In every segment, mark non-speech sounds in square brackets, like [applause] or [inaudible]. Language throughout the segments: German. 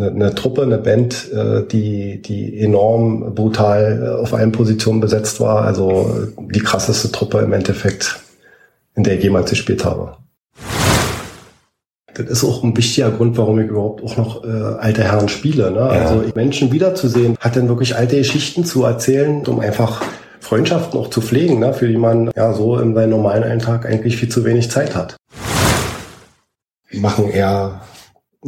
eine, eine Truppe, eine Band, äh, die, die enorm brutal äh, auf allen Positionen besetzt war. Also die krasseste Truppe im Endeffekt, in der ich jemals gespielt habe. Das ist auch ein wichtiger Grund, warum ich überhaupt auch noch äh, alte Herren spiele. Ne? Ja. Also Menschen wiederzusehen, hat dann wirklich alte Geschichten zu erzählen, um einfach Freundschaften auch zu pflegen, ne? für die man ja so in seinem normalen Alltag eigentlich viel zu wenig Zeit hat. Wir machen eher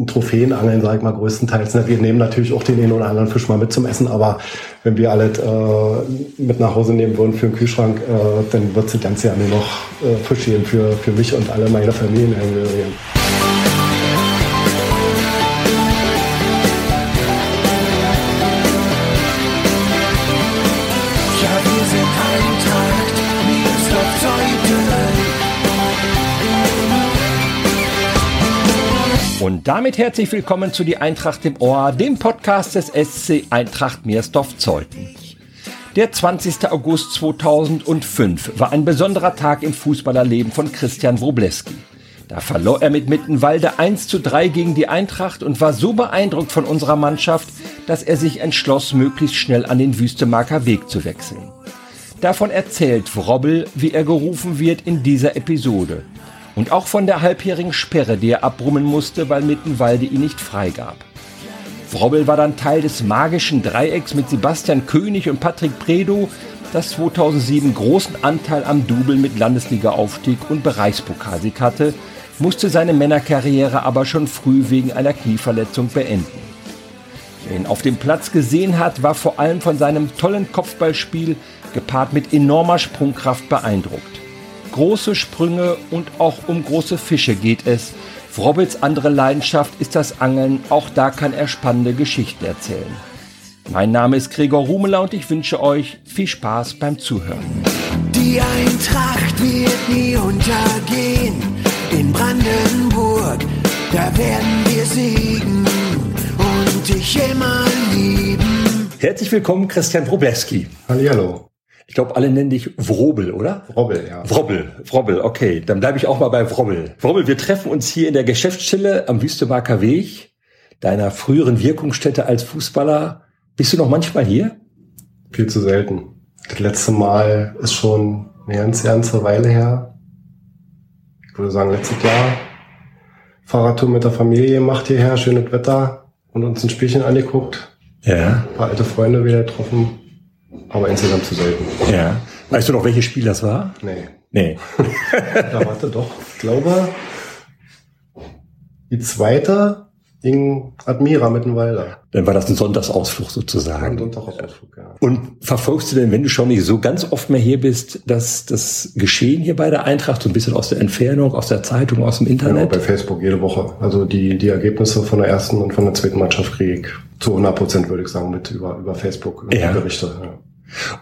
Trophäenangeln, sage ich mal, größtenteils. Ne? Wir nehmen natürlich auch den einen oder anderen Fisch mal mit zum Essen, aber wenn wir alles äh, mit nach Hause nehmen würden für den Kühlschrank, äh, dann wird es das ganze Jahr nur noch äh, Fisch geben für, für mich und alle meine Familienangehörigen. Und damit herzlich willkommen zu Die Eintracht im Ohr, dem Podcast des SC Eintracht Meersdorf-Zeuthen. Der 20. August 2005 war ein besonderer Tag im Fußballerleben von Christian Wrobleski. Da verlor er mit Mittenwalde 1 zu 3 gegen die Eintracht und war so beeindruckt von unserer Mannschaft, dass er sich entschloss, möglichst schnell an den Wüstemarker Weg zu wechseln. Davon erzählt Wrobbel, wie er gerufen wird, in dieser Episode und auch von der halbjährigen Sperre, die er abbrummen musste, weil Mittenwalde ihn nicht freigab. Wrobbel war dann Teil des magischen Dreiecks mit Sebastian König und Patrick Predo, das 2007 großen Anteil am Double mit Landesliga-Aufstieg und Bereichspokalsieg hatte, musste seine Männerkarriere aber schon früh wegen einer Knieverletzung beenden. Wer ihn auf dem Platz gesehen hat, war vor allem von seinem tollen Kopfballspiel gepaart mit enormer Sprungkraft beeindruckt große Sprünge und auch um große Fische geht es. Frobbels andere Leidenschaft ist das Angeln, auch da kann er spannende Geschichten erzählen. Mein Name ist Gregor Rumeler und ich wünsche euch viel Spaß beim Zuhören. Die Eintracht wird nie untergehen in Brandenburg, da werden wir siegen und dich immer lieben. Herzlich willkommen, Christian Wrobleski. Hallihallo. Ich glaube, alle nennen dich Wrobel, oder? Wrobbel, ja. Wrobbel, Wrobbel, okay. Dann bleibe ich auch mal bei Wrobbel. Wrobbel, wir treffen uns hier in der Geschäftsstelle am Wüstemarker Weg, deiner früheren Wirkungsstätte als Fußballer. Bist du noch manchmal hier? Viel zu selten. Das letzte Mal ist schon eine ganz, ganze Weile her. Ich würde sagen, letztes Jahr. Fahrradtour mit der Familie gemacht hierher, schönes Wetter und uns ein Spielchen angeguckt. Ja. Ein paar alte Freunde wieder getroffen aber insgesamt zu selten. Ja. Weißt du noch, welches Spiel das war? Nee. Nee. [laughs] da warte doch, ich glaube, die zweite gegen Admira Mittenwalder. Dann war das ein Sonntagsausflug sozusagen. Ein Sonntagsausflug, ja. Und verfolgst du denn, wenn du schon nicht so ganz oft mehr hier bist, dass das Geschehen hier bei der Eintracht so ein bisschen aus der Entfernung, aus der Zeitung, aus dem Internet? Genau, bei Facebook jede Woche. Also die, die Ergebnisse von der ersten und von der zweiten Mannschaft kriege ich zu 100 Prozent, würde ich sagen, mit über, über Facebook, ja. Berichte. Ja.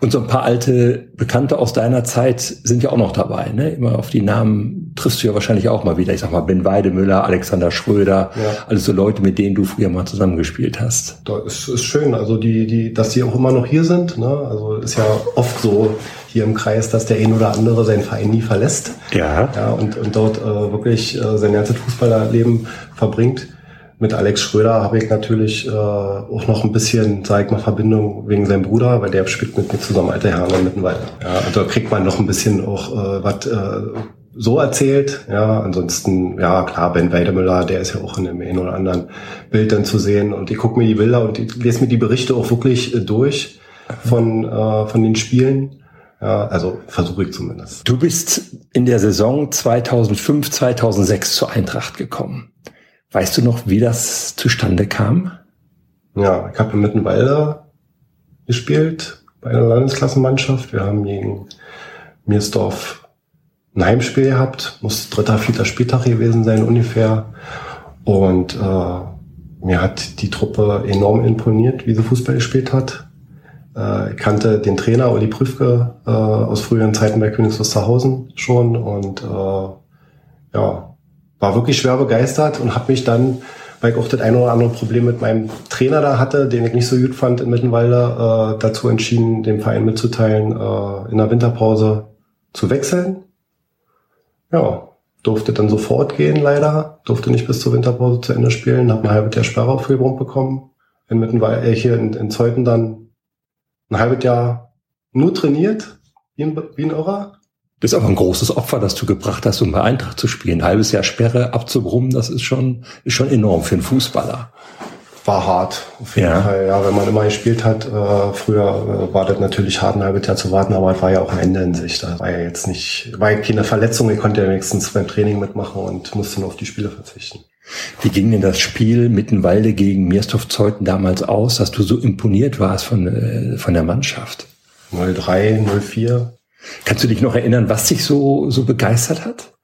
Und so ein paar alte Bekannte aus deiner Zeit sind ja auch noch dabei. Ne? Immer auf die Namen triffst du ja wahrscheinlich auch mal wieder. Ich sag mal Ben Weidemüller, Alexander Schröder, ja. alles so Leute, mit denen du früher mal zusammengespielt hast. Das ist schön, also die, die, dass die auch immer noch hier sind. Ne? Also ist ja oft so hier im Kreis, dass der ein oder andere seinen Verein nie verlässt. Ja. ja und, und dort äh, wirklich äh, sein ganzes Fußballerleben verbringt mit Alex Schröder habe ich natürlich äh, auch noch ein bisschen, sag ich mal, Verbindung wegen seinem Bruder, weil der spielt mit mir zusammen alte Herren in Mittenwald. Ja, und da kriegt man noch ein bisschen auch äh, was äh, so erzählt. Ja, ansonsten, ja klar, Ben Weidemüller, der ist ja auch in dem einen oder anderen Bild dann zu sehen. Und ich gucke mir die Bilder und ich lese mir die Berichte auch wirklich äh, durch von, äh, von den Spielen. Ja, also versuche ich zumindest. Du bist in der Saison 2005, 2006 zur Eintracht gekommen. Weißt du noch, wie das zustande kam? Ja, ich habe in Mittenwalde gespielt bei einer Landesklassenmannschaft. Wir haben gegen Miersdorf ein Heimspiel gehabt, muss dritter, vierter Spieltag gewesen sein ungefähr. Und äh, mir hat die Truppe enorm imponiert, wie sie Fußball gespielt hat. Äh, ich kannte den Trainer Uli Prüfke äh, aus früheren Zeiten bei Königs Wusterhausen schon und äh, ja, war wirklich schwer begeistert und habe mich dann, weil ich auch das eine oder andere Problem mit meinem Trainer da hatte, den ich nicht so gut fand in Mittenwalde, äh, dazu entschieden, dem Verein mitzuteilen, äh, in der Winterpause zu wechseln. Ja, durfte dann sofort gehen, leider. Durfte nicht bis zur Winterpause zu Ende spielen. Hab ein halbes Jahr Sperre auf Füllbrunn bekommen. In Mittenwald, äh, hier in, in Zeuthen dann ein halbes Jahr nur trainiert, wie ein, wie ein Irrer. Das ist aber ein großes Opfer, das du gebracht hast, um bei Eintracht zu spielen. Ein halbes Jahr Sperre abzubrummen, das ist schon, ist schon enorm für einen Fußballer. War hart, auf jeden Ja. Fall. Ja, wenn man immer gespielt hat, äh, früher äh, war das natürlich hart, ein halbes Jahr zu warten, aber es war ja auch ein Ende in sich. Da war ja jetzt nicht, war ja keine Verletzung, ich konnte ja wenigstens beim Training mitmachen und musste nur auf die Spiele verzichten. Wie ging denn das Spiel Mittenwalde gegen Miersdorf Zeuthen damals aus, dass du so imponiert warst von, äh, von der Mannschaft? 03, 04. Kannst du dich noch erinnern, was dich so, so begeistert hat?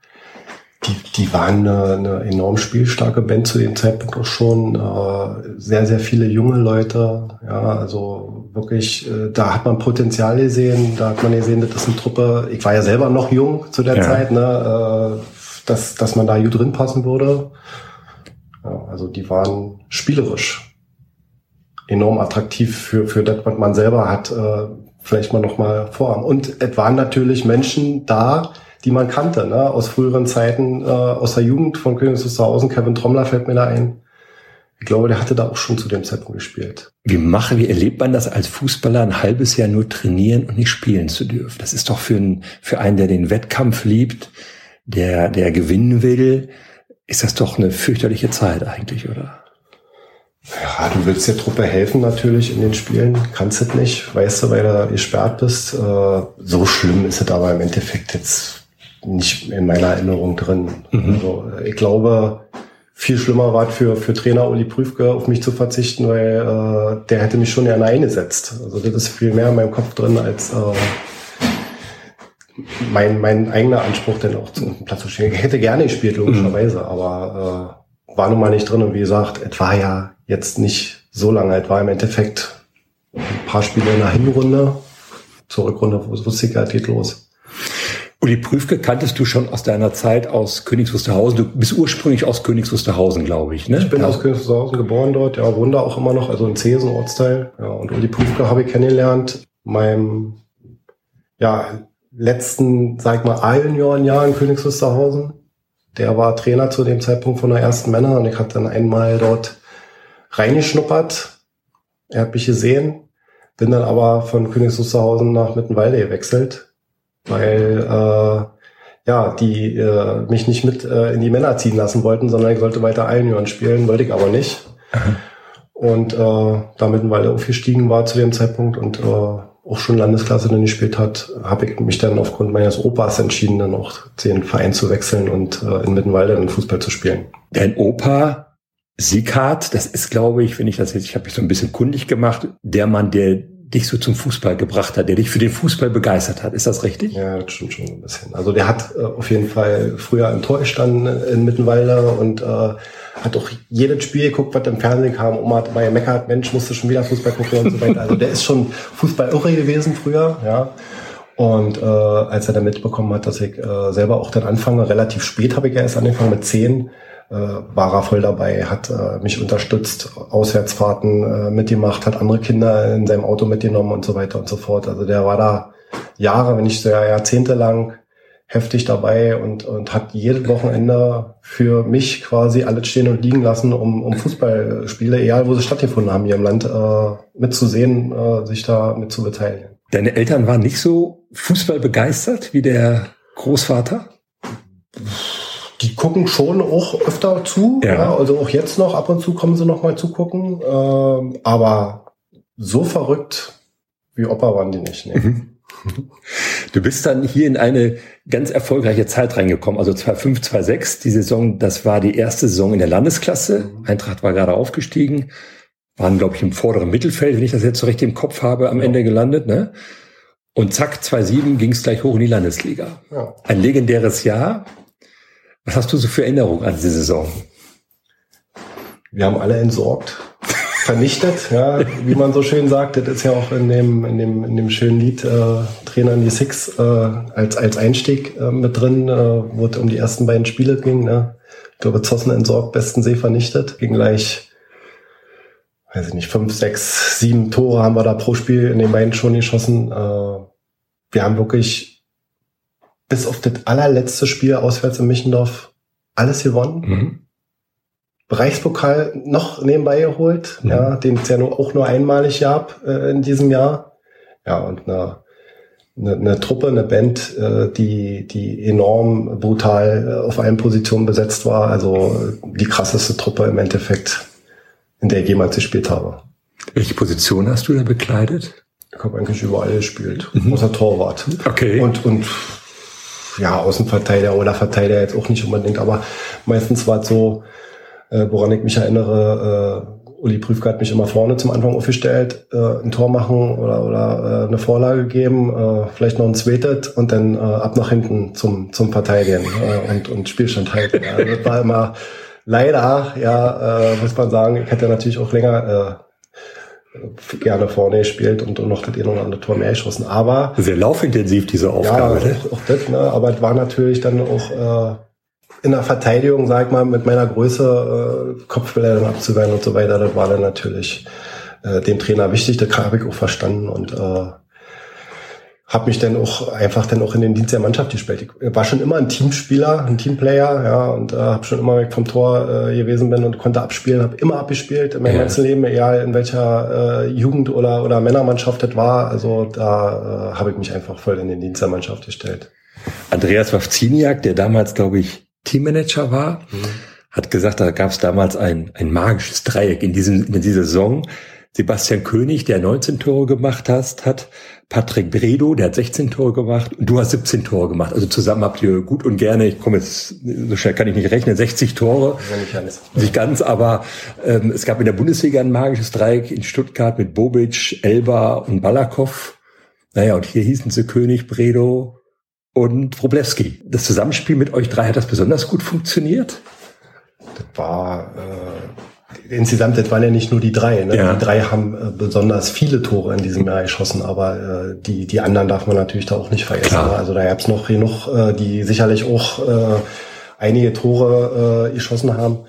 Die, die waren eine, eine enorm spielstarke Band zu dem Zeitpunkt auch schon. Äh, sehr, sehr viele junge Leute. Ja, also wirklich, äh, da hat man Potenzial gesehen. Da hat man gesehen, das ist eine Truppe. Ich war ja selber noch jung zu der Ja. Zeit, ne, äh, dass, dass man da gut drin passen würde. Ja, also die waren spielerisch enorm attraktiv für, für das, was man selber hat, äh, vielleicht mal noch mal vorhaben. Und es waren natürlich Menschen da, die man kannte, ne? aus früheren Zeiten, äh, aus der Jugend von Königs Wusterhausen. Kevin Trommler fällt mir da ein. Ich glaube, der hatte da auch schon zu dem Zeitpunkt gespielt. Wie mache, wie erlebt man das als Fußballer, ein halbes Jahr nur trainieren und nicht spielen zu dürfen? Das ist doch für, einen für einen, der den Wettkampf liebt, der, der gewinnen will, ist das doch eine fürchterliche Zeit eigentlich, oder? Ja, du willst der Truppe helfen natürlich in den Spielen, kannst es nicht, weißt du, weil du gesperrt bist. Äh, so schlimm ist es aber im Endeffekt jetzt nicht in meiner Erinnerung drin. Also, äh, ich glaube, viel schlimmer war es für, für Trainer Uli Prüfke, auf mich zu verzichten, weil äh, der hätte mich schon gerne eingesetzt. Also das ist viel mehr in meinem Kopf drin als äh, mein, mein eigener Anspruch, denn auch zum Platz zu stehen. Ich hätte gerne gespielt, logischerweise, aber äh, war nun mal nicht drin. Und wie gesagt, es war ja jetzt nicht so lange. Es war im Endeffekt ein paar Spiele in der Hinrunde. Zur Rückrunde wusste ich ja, geht los. Uli Prüfke kanntest du schon aus deiner Zeit aus Königs Wusterhausen. Du bist ursprünglich aus Königs Wusterhausen, glaube ich, ne? Ich bin Ja. aus Königshausen geboren dort, ja, wohne da auch immer noch, also in Zesen, Ortsteil. Ja, und Uli Prüfke habe ich kennengelernt, meinem, ja, letzten, sag ich mal, A-Juniorenjahr in Königs Wusterhausen. Der war Trainer zu dem Zeitpunkt von der ersten Männer und ich hatte dann einmal dort reingeschnuppert. Er hat mich gesehen, bin dann aber von Königs Wusterhausen nach Mittenwalde gewechselt, weil, äh, ja, die äh, mich nicht mit äh, in die Männer ziehen lassen wollten, sondern ich sollte weiter Junioren spielen, wollte ich aber nicht. Und äh, damit ein Walde aufgestiegen war zu dem Zeitpunkt und äh, auch schon Landesklasse dann gespielt hat, habe ich mich dann aufgrund meines Opas entschieden, dann auch den Verein zu wechseln und äh, in Mittenwalde dann Fußball zu spielen. Dein Opa Sieghardt, das ist, glaube ich, wenn ich das jetzt, ich habe mich so ein bisschen kundig gemacht, der Mann, der dich so zum Fußball gebracht hat, der dich für den Fußball begeistert hat. Ist das richtig? Ja, das stimmt schon ein bisschen. Also der hat äh, auf jeden Fall früher im Tor gestanden in Mittenwalde und äh, hat auch jedes Spiel geguckt, was im Fernsehen kam. Oma hat immer gemeckert, Mensch, musste schon wieder Fußball gucken und so weiter. Also der ist schon Fußball-irre gewesen früher, ja. Und äh, als er dann mitbekommen hat, dass ich äh, selber auch dann anfange, relativ spät habe ich erst angefangen mit zehn, äh, war er voll dabei, hat äh, mich unterstützt, Auswärtsfahrten äh, mitgemacht, hat andere Kinder in seinem Auto mitgenommen und so weiter und so fort. Also der war da Jahre, wenn nicht so Jahrzehnte lang heftig dabei und, und hat jedes Wochenende für mich quasi alles stehen und liegen lassen, um, um Fußballspiele, egal wo sie stattgefunden haben hier im Land, äh, mitzusehen, äh, sich da mit zu beteiligen. Deine Eltern waren nicht so Fußball begeistert wie der Großvater? Die gucken schon auch öfter zu, Ja. ja. also auch jetzt noch, ab und zu kommen sie noch mal zugucken, ähm, aber so verrückt wie Opa waren die nicht. Nee. Mhm. Du bist dann hier in eine ganz erfolgreiche Zeit reingekommen, also 2005, 2006, die Saison, das war die erste Saison in der Landesklasse. Eintracht war gerade aufgestiegen, waren, glaube ich, im vorderen Mittelfeld, wenn ich das jetzt so richtig im Kopf habe, am Ja. Ende gelandet. Ne? Und zack, 2007 ging es gleich hoch in die Landesliga. Ja. Ein legendäres Jahr. Was hast du so für Erinnerungen an diese Saison? Wir haben alle entsorgt, vernichtet, ja, wie man so schön sagt. Das ist ja auch in dem, in dem, in dem schönen Lied äh, Trainer in die Six äh, als, als Einstieg äh, mit drin, äh, wo es um die ersten beiden Spiele ging. Ne? Ich glaube, Zossen entsorgt, Besten See vernichtet. Ging gleich, weiß ich nicht, fünf, sechs, sieben Tore haben wir da pro Spiel in den beiden schon geschossen. Äh, wir haben wirklich bis auf das allerletzte Spiel auswärts in Michendorf alles gewonnen. Mhm. Bereichspokal noch nebenbei geholt, Mhm. ja, den es ja nur, auch nur einmalig gab äh, in diesem Jahr. Ja, und eine, eine, eine Truppe, eine Band, äh, die, die enorm brutal äh, auf allen Positionen besetzt war. Also äh, die krasseste Truppe im Endeffekt, in der ich jemals gespielt habe. Welche Position hast du da bekleidet? Ich habe eigentlich überall gespielt, Mhm. außer Torwart. Okay. Und, und ja, Außenverteidiger oder Verteidiger jetzt auch nicht unbedingt, aber meistens war es so, äh, woran ich mich erinnere, äh, Uli Prüfke hat mich immer vorne zum Anfang aufgestellt, äh, ein Tor machen oder, oder äh, eine Vorlage geben, äh, vielleicht noch ein zweites und dann äh, ab nach hinten zum, zum Verteidigen äh, und, und Spielstand halten. Ja, das war immer leider, ja, äh, muss man sagen, ich hätte natürlich auch länger äh, gerne vorne gespielt und, noch das eine oder andere Tor mehr geschossen. Aber Sehr laufintensiv, diese Aufgabe. ja, ne? auch, auch das, ne? aber es war natürlich dann auch äh, in der Verteidigung, sag ich mal, mit meiner Größe äh, Kopfbälle dann abzuwehren und so weiter, das war dann natürlich äh, dem Trainer wichtig, das habe ich auch verstanden und äh, habe mich dann auch einfach dann auch in den Dienst der Mannschaft gespielt. Ich war schon immer ein Teamspieler, ein Teamplayer, ja, und äh, habe schon immer weg vom Tor äh, gewesen bin und konnte abspielen, habe immer abgespielt in meinem Ja. ganzen Leben, egal in welcher äh, Jugend- oder oder Männermannschaft das war. Also da äh, habe ich mich einfach voll in den Dienst der Mannschaft gestellt. Andreas Wawziniak, der damals, glaube ich, Teammanager war, hat gesagt, da gab es damals ein, ein magisches Dreieck in, diesem, in dieser Saison. Sebastian König, der 19 Tore gemacht hast, hat Patrick Bredo, der hat 16 Tore gemacht und du hast 17 Tore gemacht. Also zusammen habt ihr gut und gerne, ich komme jetzt, so schnell kann ich nicht rechnen, 60 Tore. Ja, nicht ganz, aber ähm, es gab in der Bundesliga ein magisches Dreieck in Stuttgart mit Bobic, Elba und Balakow. Naja, und hier hießen sie König, Bredo und Wroblewski. Das Zusammenspiel mit euch drei, hat das besonders gut funktioniert? Das war äh, insgesamt, das waren ja nicht nur die drei. Ne? Ja. Die drei haben äh, besonders viele Tore in diesem Jahr geschossen, aber äh, die, die anderen darf man natürlich da auch nicht vergessen. Ne? Also da gab's noch genug, äh, die sicherlich auch äh, einige Tore äh, geschossen haben.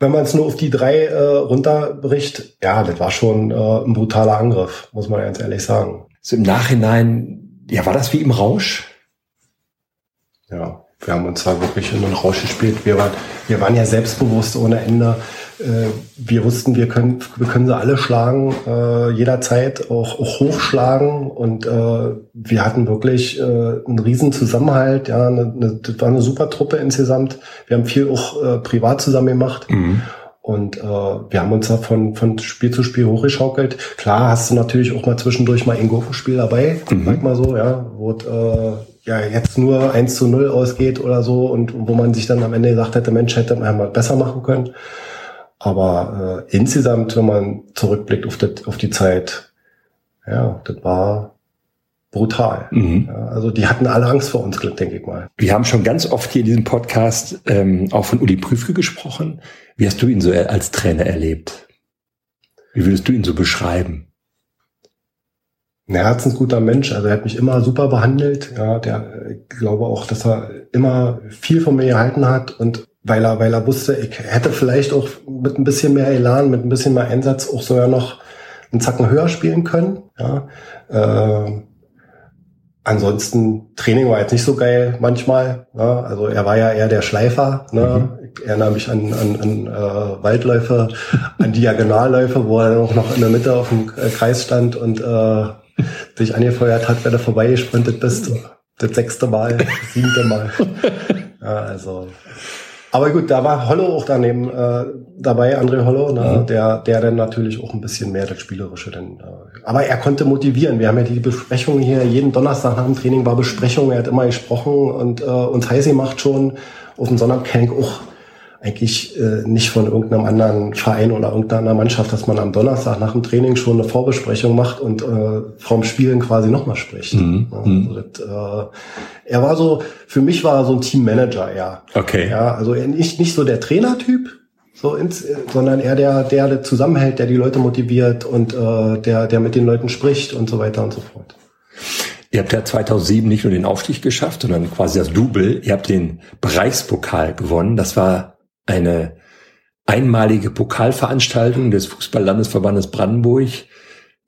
Wenn man es nur auf die drei äh, runterbricht, ja, das war schon äh, ein brutaler Angriff, muss man ganz ehrlich sagen. So im Nachhinein, ja, war das wie im Rausch? Ja, wir haben uns da wirklich in den Rausch gespielt. Wir waren, wir waren ja selbstbewusst ohne Ende. Äh, Wir wussten, wir können, wir können sie alle schlagen, äh, jederzeit auch, auch hochschlagen. Und äh, wir hatten wirklich einen riesen Zusammenhalt. Ja, eine, das war eine super Truppe insgesamt. Wir haben viel auch privat zusammen gemacht. Und äh, wir haben uns da von, von Spiel zu Spiel hochgeschaukelt. Klar hast du natürlich auch mal zwischendurch mal ein Gurkenspiel dabei, Mhm. sag mal so, ja, wo äh, ja jetzt nur 1 zu 0 ausgeht oder so und wo man sich dann am Ende gesagt hätte, Mensch, hätte man mal besser machen können. Aber äh, insgesamt, wenn man zurückblickt auf, das, auf die Zeit, ja, das war brutal. Mhm. Ja, also die hatten alle Angst vor uns, denke ich mal. Wir haben schon ganz oft hier in diesem Podcast ähm, auch von Uli Prüfke gesprochen. Wie hast du ihn so als Trainer erlebt? Wie würdest du ihn so beschreiben? Ein herzensguter Mensch, also er hat mich immer super behandelt. Ja, der ich glaube auch, dass er immer viel von mir gehalten hat und weil er, weil er wusste, ich hätte vielleicht auch mit ein bisschen mehr Elan, mit ein bisschen mehr Einsatz auch sogar noch einen Zacken höher spielen können. Ja, äh, ansonsten Training war jetzt nicht so geil manchmal. Ne? Also er war ja eher der Schleifer. Ne? Ich erinnere mich an, an, an äh, Waldläufe, an Diagonalläufe, wo er dann auch noch in der Mitte auf dem Kreis stand und äh, sich angefeuert hat, wenn du vorbeigesprintet bist. Das sechste Mal, das siebte Mal. [laughs] Ja, also. Aber gut, da war Hollow auch daneben äh, dabei, André Hollow, ne, Mhm. der, der dann natürlich auch ein bisschen mehr das Spielerische dann. Äh, aber er konnte motivieren. Wir haben ja die Besprechungen hier, jeden Donnerstag nach dem Training war Besprechung, er hat immer gesprochen und äh, uns heiß gemacht schon. Auf dem Sonnabend kenn ich auch eigentlich äh, nicht von irgendeinem anderen Verein oder irgendeiner Mannschaft, dass man am Donnerstag nach dem Training schon eine Vorbesprechung macht und äh, vorm Spielen quasi nochmal spricht. Mhm. Ja, Mhm. also das, äh, er war so, für mich war er so ein Teammanager eher. Okay. Ja, also er nicht, nicht so der Trainertyp, so ins, äh, sondern eher der, der, der zusammenhält, der die Leute motiviert und äh, der, der mit den Leuten spricht und so weiter und so fort. Ihr habt ja 2007 nicht nur den Aufstieg geschafft, sondern quasi das Double. Ihr habt den Bereichspokal gewonnen. Das war eine einmalige Pokalveranstaltung des Fußballlandesverbandes Brandenburg.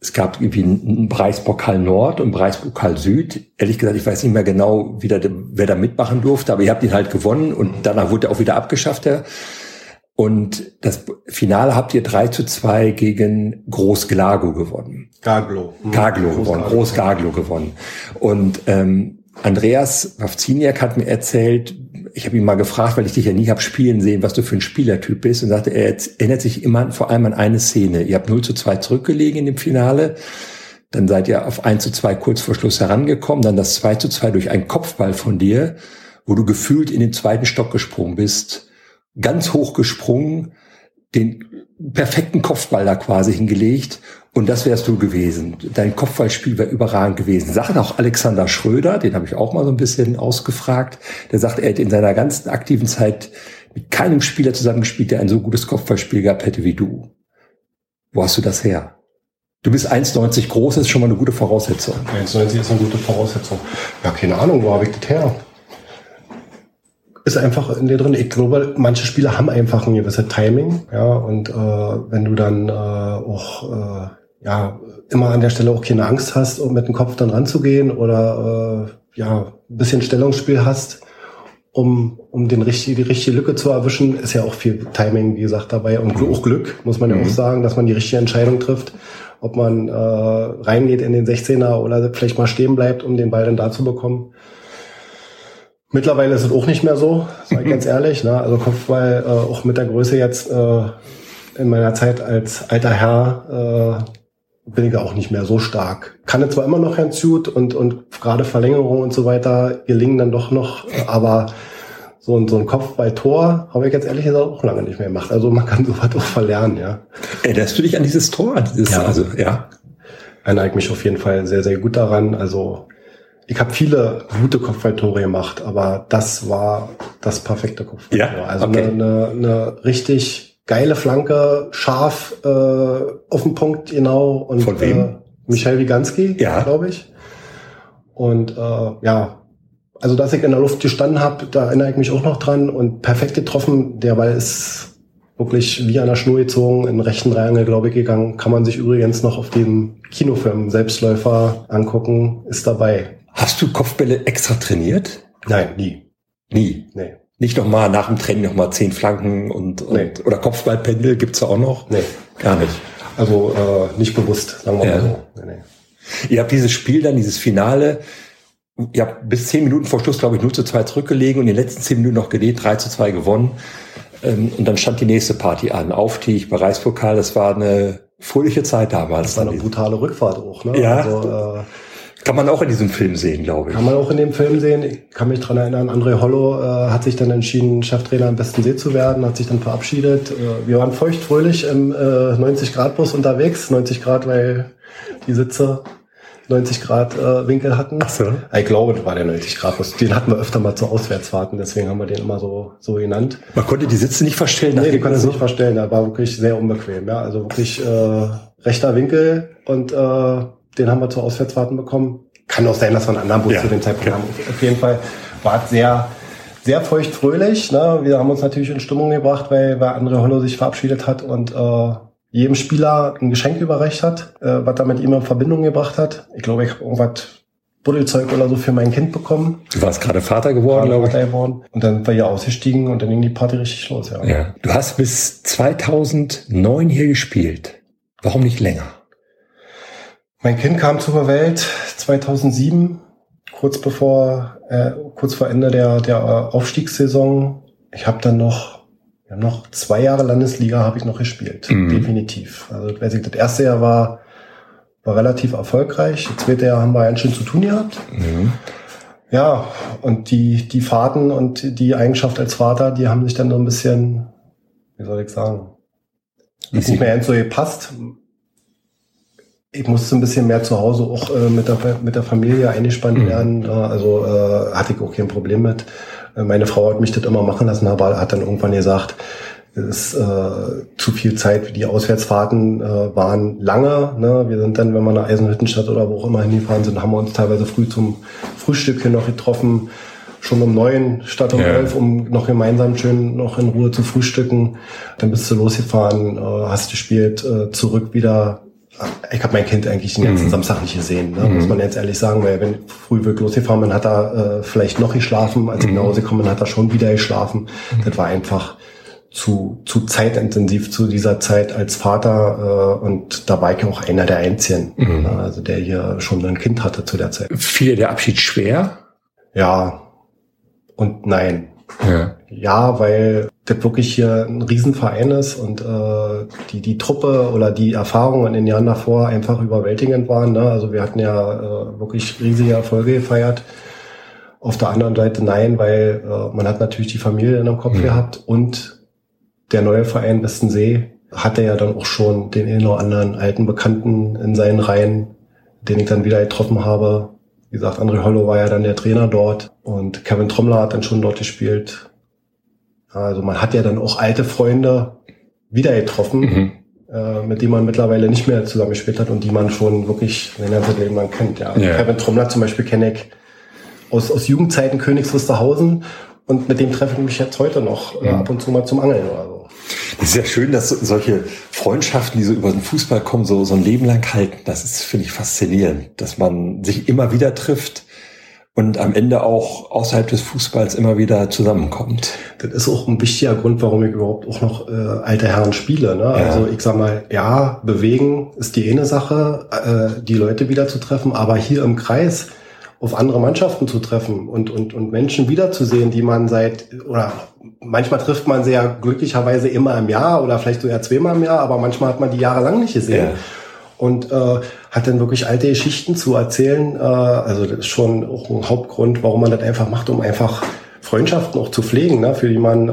es gab irgendwie einen Preispokal Nord und Preispokal Süd. Ehrlich gesagt, ich weiß nicht mehr genau, wie der, wer da mitmachen durfte, aber ihr habt ihn halt gewonnen und danach wurde er auch wieder abgeschafft. Der. Und das Finale habt ihr 3 zu 2 gegen Groß Glago gewonnen. Gaglo. Mhm. Gaglo Groß gewonnen, Groß Gaglo gewonnen. Und ähm, Andreas Wawziniak hat mir erzählt, ich habe ihn mal gefragt, weil ich dich ja nie habe spielen sehen, was du für ein Spielertyp bist. Und sagte, er erinnert sich immer vor allem an eine Szene. Ihr habt 0 zu 2 zurückgelegen in dem Finale, dann seid ihr auf 1 zu 2 kurz vor Schluss herangekommen, dann das 2 zu 2 durch einen Kopfball von dir, wo du gefühlt in den zweiten Stock gesprungen bist, ganz hoch gesprungen, den perfekten Kopfball da quasi hingelegt und das wärst du gewesen. Dein Kopfballspiel wäre überragend gewesen. Sagt auch Alexander Schröder, den habe ich auch mal so ein bisschen ausgefragt. Der sagt, er hätte in seiner ganzen aktiven Zeit mit keinem Spieler zusammengespielt, der ein so gutes Kopfballspiel gehabt hätte wie du. Wo hast du das her? Du bist 1,90 groß, das ist schon mal eine gute Voraussetzung. 1,90 ist eine gute Voraussetzung. Ja, keine Ahnung, wo habe ich das her? Ist einfach in dir drin. Ich glaube, manche Spieler haben einfach ein gewisses Timing, ja, und äh, wenn du dann äh, auch äh, ja, immer an der Stelle auch keine Angst hast, um mit dem Kopf dann ranzugehen oder äh, ja, ein bisschen Stellungsspiel hast, um, um den richtig, die richtige Lücke zu erwischen, ist ja auch viel Timing, wie gesagt, dabei und auch Glück, muss man ja mhm. auch sagen, dass man die richtige Entscheidung trifft, ob man äh, reingeht in den 16er oder vielleicht mal stehen bleibt, um den Ball dann da zu bekommen. Mittlerweile ist es auch nicht mehr so, sag ich [laughs] ganz ehrlich. Ne? Also Kopfball äh, auch mit der Größe jetzt äh, in meiner Zeit als alter Herr äh, bin ich auch nicht mehr so stark. Kann jetzt zwar immer noch Herrn Suit und, und gerade Verlängerung und so weiter gelingen dann doch noch, aber so ein, so ein Kopf bei Tor habe ich jetzt ehrlich gesagt auch lange nicht mehr gemacht. Also man kann sowas auch verlernen, ja. Erinnerst du dich an dieses Tor? Dieses, ja. Also, ja. Erinnere ich mich auf jeden Fall sehr, sehr gut daran. Also ich habe viele gute Kopfballtore gemacht, aber das war das perfekte Kopfballtor. Ja, also okay. eine, eine, eine richtig geile Flanke, scharf äh, auf den Punkt genau. Und, Von wem? Äh, Michael Wiganski, ja. glaube ich. Und äh, ja, also dass ich in der Luft gestanden habe, da erinnere ich mich auch noch dran und perfekt getroffen. Der Ball ist wirklich wie an der Schnur gezogen, in rechten Triangel, glaube ich, gegangen. Kann man sich übrigens noch auf dem Kinofilm Selbstläufer angucken, ist dabei. Hast du Kopfbälle extra trainiert? Nein, nie. Nie? Nee. Nicht noch mal nach dem Training noch mal zehn Flanken und, und nee. oder Kopfballpendel gibt's ja auch noch? Nee. Gar nicht. Also äh, nicht bewusst, sagen wir ja. mal so. Nee, nee. Ihr habt dieses Spiel dann, dieses Finale, ihr habt bis zehn Minuten vor Schluss, glaube ich, 0 zu 2 zurückgelegen und in den letzten zehn Minuten noch gedreht, 3 zu 2 gewonnen. Ähm, und dann stand die nächste Party an. Aufstieg, Bereichspokal, das war eine fröhliche Zeit damals. Das war eine brutale Rückfahrt auch, ne? Ja. Also, äh, kann man auch in diesem Film sehen, glaube ich. Kann man auch in dem Film sehen. Ich kann mich dran erinnern, André Hollo äh, hat sich dann entschieden, Cheftrainer im besten See zu werden, hat sich dann verabschiedet. Äh, wir waren feuchtfröhlich im äh, 90-Grad-Bus unterwegs. 90 Grad, weil die Sitze 90 Grad äh, Winkel hatten. Ach so. Ich glaube, das war der 90 Grad Bus. Den hatten wir öfter mal zu Auswärtsfahrten, deswegen haben wir den immer so so genannt. Man konnte die Sitze nicht verstellen. Nee, die konnte es nicht verstellen. Da war wirklich sehr unbequem. Ja, also wirklich äh, rechter Winkel und äh, den haben wir zu Auswärtsfahrten bekommen. Kann auch sein, dass wir einen anderen Bus ja, zu dem Zeitpunkt haben. Auf jeden Fall war es sehr, sehr feuchtfröhlich. Ne? Wir haben uns natürlich in Stimmung gebracht, weil, weil André Hollo sich verabschiedet hat und äh, jedem Spieler ein Geschenk überreicht hat, äh, was er mit ihm in Verbindung gebracht hat. Ich glaube, ich habe irgendwas Buddelzeug oder so für mein Kind bekommen. Du warst gerade Vater geworden, glaube ich. Vater geworden. Und dann war hier ausgestiegen und dann ging die Party richtig los, ja. ja. Du hast bis 2009 hier gespielt. Warum nicht länger? Mein Kind kam zur Welt 2007, kurz bevor, äh, kurz vor Ende der, der Aufstiegssaison. Ich habe dann noch, ja, noch zwei Jahre Landesliga habe ich noch gespielt, mhm. definitiv. Also weiß ich, das erste Jahr war, war relativ erfolgreich. Das zweite Jahr haben wir ganz schön zu tun gehabt. Mhm. Ja, und die, die Fahrten und die Eigenschaft als Vater, die haben sich dann so ein bisschen, wie soll ich sagen, nicht mehr ganz so gepasst ich musste ein bisschen mehr zu Hause auch äh, mit, der, mit der Familie eingespannt mhm. werden. Äh, also äh, hatte ich auch kein Problem mit. Äh, meine Frau hat mich das immer machen lassen, aber hat dann irgendwann gesagt, es ist äh, zu viel Zeit. Die Auswärtsfahrten äh, waren lange. Ne? Wir sind dann, wenn wir nach Eisenhüttenstadt oder wo auch immer hingefahren sind, haben wir uns teilweise früh zum Frühstück hier noch getroffen. Schon um neun statt um ja. elf, um noch gemeinsam schön noch in Ruhe zu frühstücken. Dann bist du losgefahren, äh, hast gespielt, äh, zurück wieder ich habe mein Kind eigentlich den ganzen Mhm. Samstag nicht gesehen, ne? Mhm. muss man jetzt ehrlich sagen, weil wenn früh wirklich losgefahren bin, hat er äh, vielleicht noch geschlafen, als ich Mhm. nach Hause gekommen bin, hat er schon wieder geschlafen. Das war einfach zu, zu zeitintensiv zu dieser Zeit als Vater äh, und da war ich auch einer der Einzigen, Mhm. ne? also der hier schon ein Kind hatte zu der Zeit. Fiel dir der Abschied schwer? Ja und nein. Ja. Ja, weil das wirklich hier ein Riesenverein ist und äh, die, die Truppe oder die Erfahrungen in den Jahren davor einfach überwältigend waren. Ne? Also wir hatten ja äh, wirklich riesige Erfolge gefeiert. Auf der anderen Seite nein, weil äh, man hat natürlich die Familie in dem Kopf Mhm. gehabt und der neue Verein Westensee hatte ja dann auch schon den einen oder anderen alten Bekannten in seinen Reihen, den ich dann wieder getroffen habe. Wie gesagt, André Hollow war ja dann der Trainer dort und Kevin Trommler hat dann schon dort gespielt. Also man hat ja dann auch alte Freunde wieder getroffen, Mhm. äh, mit denen man mittlerweile nicht mehr zusammengespielt hat und die man schon wirklich sein ganzes Leben lang kennt. Ja. Ja. Kevin Trommler zum Beispiel kenne ich aus, aus Jugendzeiten Königs Wusterhausen und mit dem treffe ich mich jetzt heute noch äh, Mhm. ab und zu mal zum Angeln oder so. Das ist ja schön, dass so- solche Freundschaften, die so über den Fußball kommen, so, so ein Leben lang halten. Das ist, finde ich, faszinierend, dass man sich immer wieder trifft und am Ende auch außerhalb des Fußballs immer wieder zusammenkommt. Das ist auch ein wichtiger Grund, warum ich überhaupt auch noch äh, alte Herren spiele. Ne? Also ich sag mal, ja, bewegen ist die eine Sache, äh, die Leute wieder zu treffen, aber hier im Kreis auf andere Mannschaften zu treffen und, und, und Menschen wiederzusehen, die man seit, oder manchmal trifft man sie ja glücklicherweise immer im Jahr oder vielleicht sogar zweimal im Jahr, aber manchmal hat man die jahrelang nicht gesehen. Ja. Und äh, hat dann wirklich alte Geschichten zu erzählen. Äh, also das ist schon auch ein Hauptgrund, warum man das einfach macht, um einfach Freundschaften auch zu pflegen, ne, für die man äh,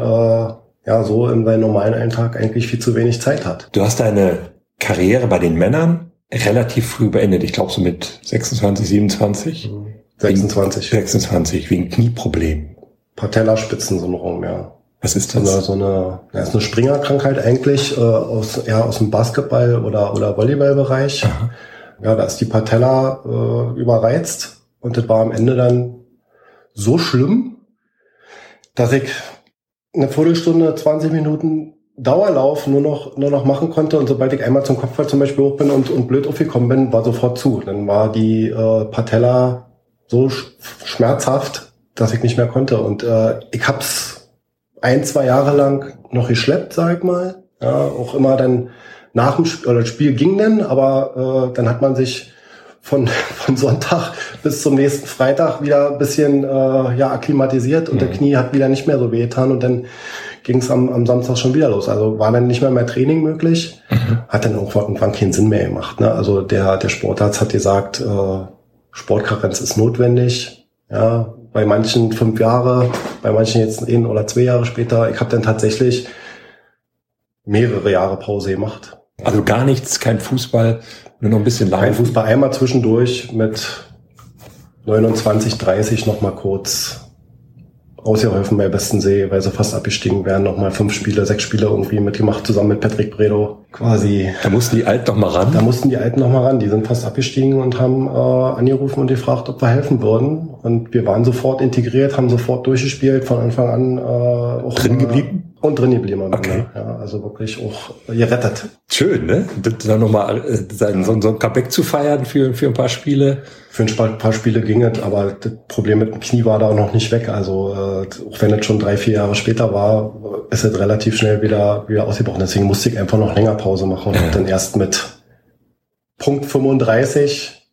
ja so in seinem normalen Alltag eigentlich viel zu wenig Zeit hat. Du hast deine Karriere bei den Männern relativ früh beendet. Ich glaube so mit 26, 27. 26. 26, wegen Knieproblemen. Patellaspitzensyndrom, ja. Was ist So eine, das? so eine, ja, ist eine Springerkrankheit eigentlich, äh, aus, eher aus dem Basketball- oder, oder Volleyballbereich. Aha. Ja, da ist die Patella äh, überreizt und das war am Ende dann so schlimm, dass ich eine Viertelstunde, 20 Minuten Dauerlauf nur noch, nur noch machen konnte und sobald ich einmal zum Kopfball zum Beispiel hoch bin und, und blöd aufgekommen bin, war sofort zu. Dann war die äh, Patella so sch schmerzhaft, dass ich nicht mehr konnte und äh, ich hab's ein, zwei Jahre lang noch geschleppt, sag ich mal. Ja, auch immer dann nach dem Spiel, oder das Spiel ging dann, aber äh, dann hat man sich von, [laughs] von Sonntag bis zum nächsten Freitag wieder ein bisschen äh, ja, akklimatisiert und Mhm. der Knie hat wieder nicht mehr so wehgetan und dann ging es am, am Samstag schon wieder los. Also war dann nicht mehr mehr Training möglich, hat dann irgendwann, irgendwann keinen Sinn mehr gemacht. Ne? Also der, der Sportarzt hat gesagt, äh, Sportkarenz ist notwendig. Ja, bei manchen fünf Jahre, bei manchen jetzt ein oder zwei Jahre später. Ich habe dann tatsächlich mehrere Jahre Pause gemacht. Also gar nichts, kein Fußball, nur noch ein bisschen Kein laufen. Fußball einmal zwischendurch mit 29, 30 noch mal kurz ausgeholfen bei Bestensee, weil sie fast abgestiegen wären. Noch mal fünf Spiele, sechs Spiele irgendwie mitgemacht, zusammen mit Patrick Bredow. Quasi. Da mussten die Alten noch mal ran. Da mussten die Alten noch mal ran. Die sind fast abgestiegen und haben äh, angerufen und gefragt, ob wir helfen würden. Und wir waren sofort integriert, haben sofort durchgespielt, von Anfang an äh, auch Drin geblieben? Und drin geblieben. am Okay. Ende. Ja, also wirklich auch gerettet. Schön, ne? Dann nochmal äh, sein- so, so ein Comeback zu feiern für, für ein paar Spiele. Für ein paar, Spiele ging es, aber das Problem mit dem Knie war da auch noch nicht weg. Also äh, auch wenn es schon drei, vier Jahre später war, ist es relativ schnell wieder, wieder ausgebrochen. Deswegen musste ich einfach noch länger Pause machen und Ja. dann erst mit Punkt 35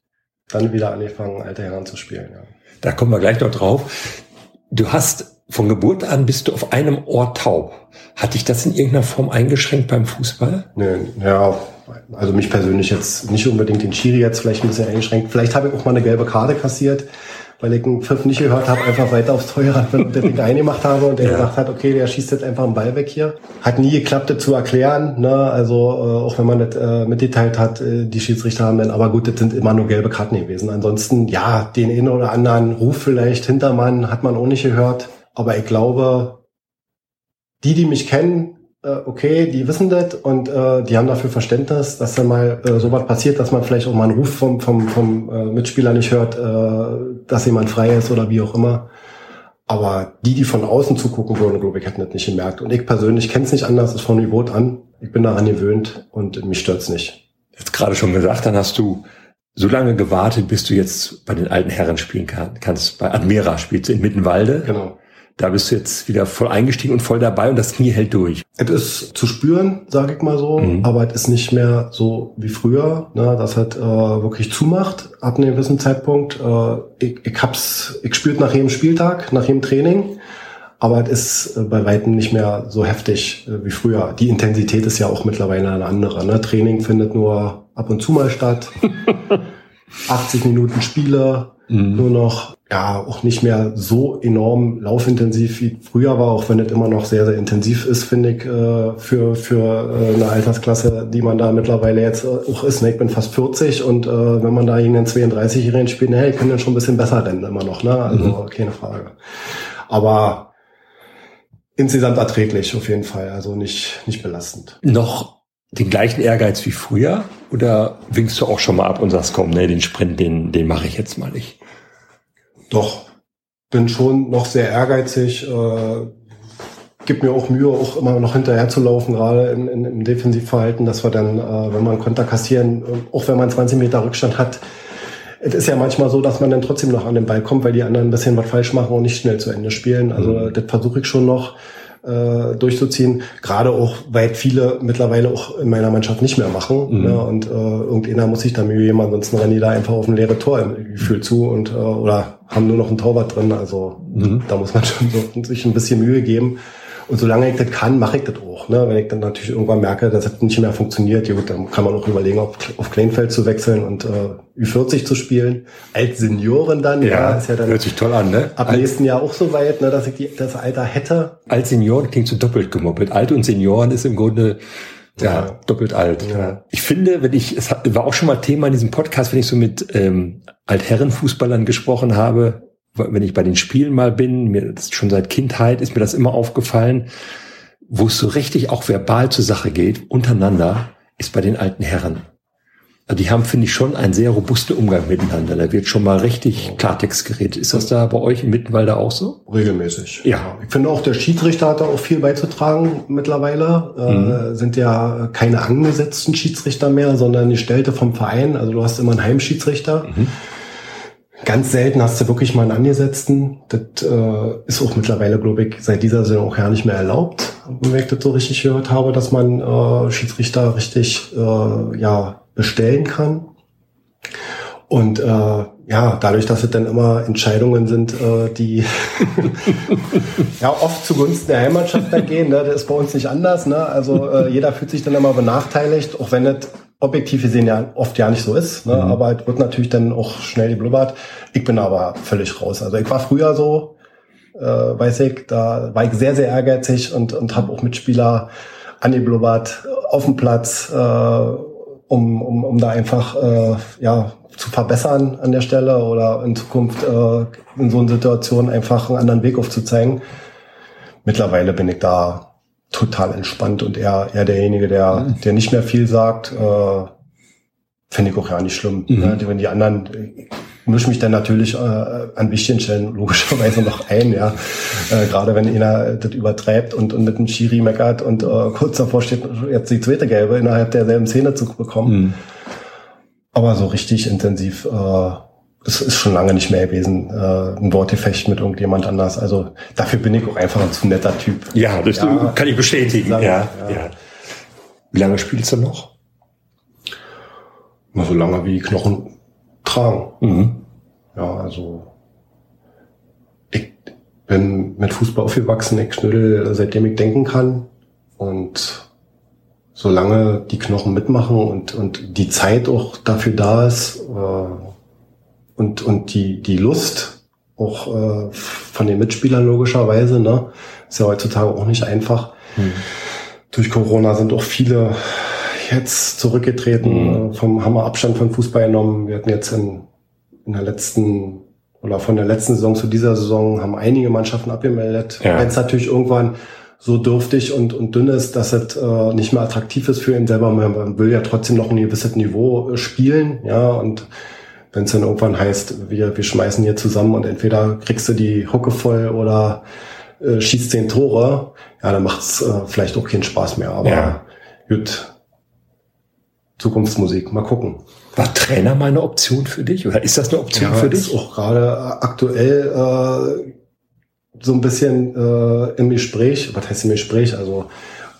dann wieder angefangen, alte Herren zu spielen. Ja. Da kommen wir gleich noch drauf. Du hast von Geburt an bist du auf einem Ohr taub. Hat dich das in irgendeiner Form eingeschränkt beim Fußball? Nö, ja, also mich persönlich jetzt nicht unbedingt den Schiri jetzt vielleicht ein bisschen eingeschränkt. Vielleicht habe ich auch mal eine gelbe Karte kassiert, weil ich einen Pfiff nicht gehört habe, einfach weiter aufs Feuerrad [laughs] bin und das Ding eingemacht habe und der Ja. gesagt hat, okay, der schießt jetzt einfach einen Ball weg hier. Hat nie geklappt, das zu erklären, ne? also äh, auch wenn man das äh, mitgeteilt hat, äh, die Schiedsrichter haben dann, aber gut, das sind immer nur gelbe Karten gewesen. Ansonsten, ja, den einen oder anderen Ruf vielleicht, Hintermann, hat man auch nicht gehört, aber ich glaube, die, die mich kennen, äh, okay, die wissen das und äh, die haben dafür Verständnis, dass dann mal äh, sowas passiert, dass man vielleicht auch mal einen Ruf vom, vom, vom äh, Mitspieler nicht hört, äh, dass jemand frei ist oder wie auch immer. Aber die, die von außen zugucken würden, glaube ich, hätten das nicht gemerkt. Und ich persönlich kenne es nicht anders, ist von Geburt an. Ich bin daran gewöhnt und mich stört's nicht. jetzt gerade schon gesagt, dann hast du so lange gewartet, bis du jetzt bei den alten Herren spielen kann, kannst. Bei Admira spielst du in Mittenwalde. Genau. Da bist du jetzt wieder voll eingestiegen und voll dabei und das Knie hält durch. Es ist zu spüren, sage ich mal so, Mhm. aber es ist nicht mehr so wie früher, ne, dass es äh, wirklich zumacht ab einem gewissen Zeitpunkt. Äh, ich, ich hab's, ich spürt nach jedem Spieltag, nach jedem Training, aber es ist äh, bei weitem nicht mehr so heftig äh, wie früher. Die Intensität ist ja auch mittlerweile eine andere. Ne? Training findet nur ab und zu mal statt. [laughs] 80 Minuten Spiele, nur noch, ja, auch nicht mehr so enorm laufintensiv wie früher war, auch wenn es immer noch sehr, sehr intensiv ist, finde ich, äh, für, für äh, eine Altersklasse, die man da mittlerweile jetzt äh, auch ist. Ne? Ich bin fast 40 und äh, wenn man da gegen einen 32-Jährigen spielt, hey, ich kann dann schon ein bisschen besser rennen immer noch, ne? Also keine Frage. Aber insgesamt erträglich auf jeden Fall, also nicht, nicht belastend. Noch den gleichen Ehrgeiz wie früher? Oder winkst du auch schon mal ab und sagst, komm, nee, den Sprint, den, den mache ich jetzt mal nicht? Doch, bin schon noch sehr ehrgeizig, äh, gibt mir auch Mühe, auch immer noch hinterher zu laufen, gerade in, in, im Defensivverhalten, dass wir dann, äh, wenn einen Konter kassieren, äh, auch wenn man 20 Meter Rückstand hat, es ist ja manchmal so, dass man dann trotzdem noch an den Ball kommt, weil die anderen ein bisschen was falsch machen und nicht schnell zu Ende spielen. Also Mhm. das versuche ich schon noch äh, durchzuziehen. Gerade auch, weil viele mittlerweile auch in meiner Mannschaft nicht mehr machen. Mhm. Ne? Und äh, irgendeiner muss sich da Mühe geben, ansonsten rennen die da einfach auf ein leere Tor im Gefühl zu und äh, oder haben nur noch einen Torwart drin. Also Mhm. da muss man schon so, sich ein bisschen Mühe geben. Und solange ich das kann, mache ich das auch. Ne? Wenn ich dann natürlich irgendwann merke, dass das nicht mehr funktioniert, ja gut, dann kann man auch überlegen, auf, auf Kleinfeld zu wechseln und äh, Ü40 zu spielen. Als Senioren dann, ja, ist ja dann hört sich toll an, ne? ab Als, nächsten Jahr auch so weit, ne, dass ich die, das Alter hätte. als Senioren klingt so doppelt gemoppelt. Alt und Senioren ist im Grunde ja, Ja. doppelt alt. Ja. Ich finde, wenn ich, es war auch schon mal Thema in diesem Podcast, wenn ich so mit ähm, Altherrenfußballern gesprochen habe, wenn ich bei den Spielen mal bin, mir schon seit Kindheit ist mir das immer aufgefallen, wo es so richtig auch verbal zur Sache geht, untereinander, ist bei den alten Herren. Also die haben, finde ich, schon einen sehr robusten Umgang miteinander. Da wird schon mal richtig Klartext geredet. Ist das da bei euch im Mittenwalder auch so? Regelmäßig. Ja. Ich finde auch, der Schiedsrichter hat da auch viel beizutragen mittlerweile. Äh, sind ja keine angesetzten Schiedsrichter mehr, sondern die Stellte vom Verein. Also du hast immer einen Heimschiedsrichter. Ganz selten hast du wirklich mal einen angesetzten. Das äh, ist auch mittlerweile, glaube ich, seit dieser Saison auch ja nicht mehr erlaubt, wenn ich das so richtig gehört habe, dass man äh, Schiedsrichter richtig äh, ja, bestellen kann. Und äh, ja, dadurch, dass es dann immer Entscheidungen sind, äh, die [laughs] ja oft zugunsten der Heimatschafter gehen, ne? das ist bei uns nicht anders. Ne? Also äh, jeder fühlt sich dann immer benachteiligt, auch wenn das objektiv gesehen ja oft ja nicht so ist. Ne? Aber es wird natürlich dann auch schnell geblubbert. Ich bin aber völlig raus. Also ich war früher so, äh, weiß ich, da war ich sehr, sehr ehrgeizig und, und habe auch Mitspieler angeblubbert auf dem Platz, äh, um, um, um da einfach äh, ja, zu verbessern an der Stelle oder in Zukunft äh, in so einer Situation einfach einen anderen Weg aufzuzeigen. Mittlerweile bin ich da total entspannt und eher, eher derjenige, der, der nicht mehr viel sagt, äh, finde ich auch ja nicht schlimm. Mhm. Ne? Wenn die anderen, ich mische mich dann natürlich äh, an wichtigen Stellen logischerweise [laughs] noch ein, ja. Äh, Gerade wenn einer das übertreibt und, und mit dem Schiri meckert und äh, kurz davor steht, jetzt die zweite Gelbe innerhalb derselben Szene zu bekommen. Mhm. Aber so richtig intensiv, äh, es ist schon lange nicht mehr gewesen, äh, ein Wortgefecht mit irgendjemand anders. Also dafür bin ich auch einfach ein zu netter Typ. Ja, das Ja. kann ich bestätigen. Sagen, ja, ja. ja. Wie lange spielst du noch? Nur so lange wie Knochen tragen. Mhm. Ja, also ich bin mit Fußball aufgewachsen, ich schnüttel seitdem ich denken kann. Und solange die Knochen mitmachen und, und die Zeit auch dafür da ist äh, und, und die, die Lust auch äh, von den Mitspielern logischerweise, ne, ist ja heutzutage auch nicht einfach. Durch Corona sind auch viele jetzt zurückgetreten, Mhm. vom haben wir Abstand von Fußball genommen. Wir hatten jetzt in, in der letzten oder von der letzten Saison zu dieser Saison haben einige Mannschaften abgemeldet. Ja. Wenn es natürlich irgendwann so dürftig und, und dünn ist, dass es äh, nicht mehr attraktiv ist für ihn selber. Man, man will ja trotzdem noch ein gewisses Niveau äh, spielen, ja, und wenn es dann irgendwann heißt, wir, wir schmeißen hier zusammen und entweder kriegst du die Hucke voll oder äh, schießt zehn Tore, ja, dann macht's äh, vielleicht auch keinen Spaß mehr. Aber Ja. gut, Zukunftsmusik. Mal gucken. War Trainer mal eine Option für dich oder ist das eine Option ja, für dich? Ist auch gerade aktuell äh, so ein bisschen äh, im Gespräch. Was heißt im Gespräch? Also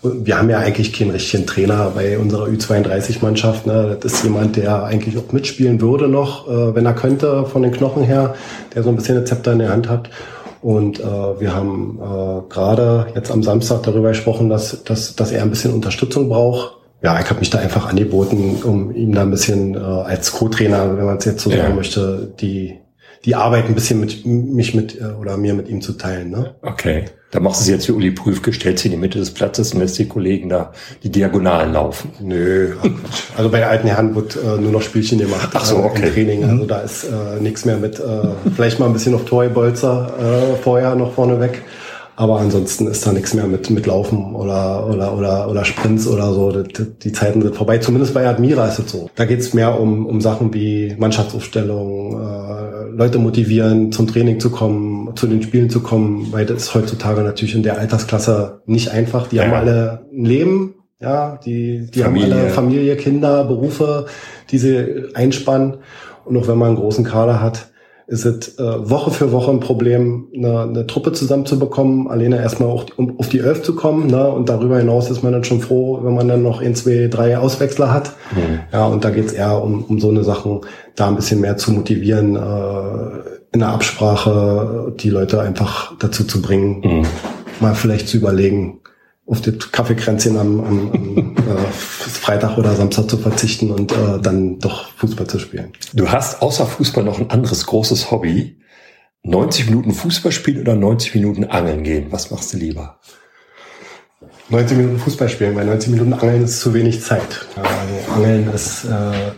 wir haben ja eigentlich keinen richtigen Trainer bei unserer Ü32-Mannschaft. Ne? Das ist jemand, der eigentlich auch mitspielen würde noch, äh, wenn er könnte, von den Knochen her, der so ein bisschen eine Zepter in der Hand hat. Und äh, wir haben äh, gerade jetzt am Samstag darüber gesprochen, dass, dass, dass er ein bisschen Unterstützung braucht. Ja, ich habe mich da einfach angeboten, um ihm da ein bisschen äh, als Co-Trainer, wenn man es jetzt so sagen möchte, die, die Arbeit ein bisschen mit mich mit äh, oder mir mit ihm zu teilen. Ne? Okay. Da machst du es jetzt wie Uli Prüfke, stellst sie in die Mitte des Platzes und lässt die Kollegen da die Diagonalen laufen. Nö. Also bei der alten Herren wird äh, nur noch Spielchen gemacht Ach so, okay. äh, im Training. Also da ist äh, nichts mehr mit, äh, vielleicht mal ein bisschen auf Torbolzer äh, vorher noch vorne weg. Aber ansonsten ist da nichts mehr mit, mit Laufen oder, oder, oder, oder Sprints oder so. Die, die Zeiten sind vorbei. Zumindest bei Admira ist es so. Da geht es mehr um, um Sachen wie Mannschaftsaufstellung, äh, Leute motivieren, zum Training zu kommen, zu den Spielen zu kommen, weil das ist heutzutage natürlich in der Altersklasse nicht einfach. Die ja. haben alle ein Leben, ja, die, die Familie. haben alle Familie, Kinder, Berufe, die sie einspannen. Und auch wenn man einen großen Kader hat, ist es äh, Woche für Woche ein Problem, eine, eine Truppe zusammenzubekommen, alleine erstmal auch um auf die Elf zu kommen. Ne? Und darüber hinaus ist man dann schon froh, wenn man dann noch ein, zwei, drei Auswechsler hat. Mhm. Ja, und da geht's eher um, um so eine Sachen, da ein bisschen mehr zu motivieren, äh, in der Absprache die Leute einfach dazu zu bringen, mhm. mal vielleicht zu überlegen, auf das Kaffeekränzchen am, am, am [laughs] äh, Freitag oder Samstag zu verzichten und äh, dann doch Fußball zu spielen. Du hast außer Fußball noch ein anderes großes Hobby. 90 Minuten Fußball spielen oder 90 Minuten Angeln gehen? Was machst du lieber? 90 Minuten Fußball spielen, weil 90 Minuten Angeln ist zu wenig Zeit. Also Angeln ist äh,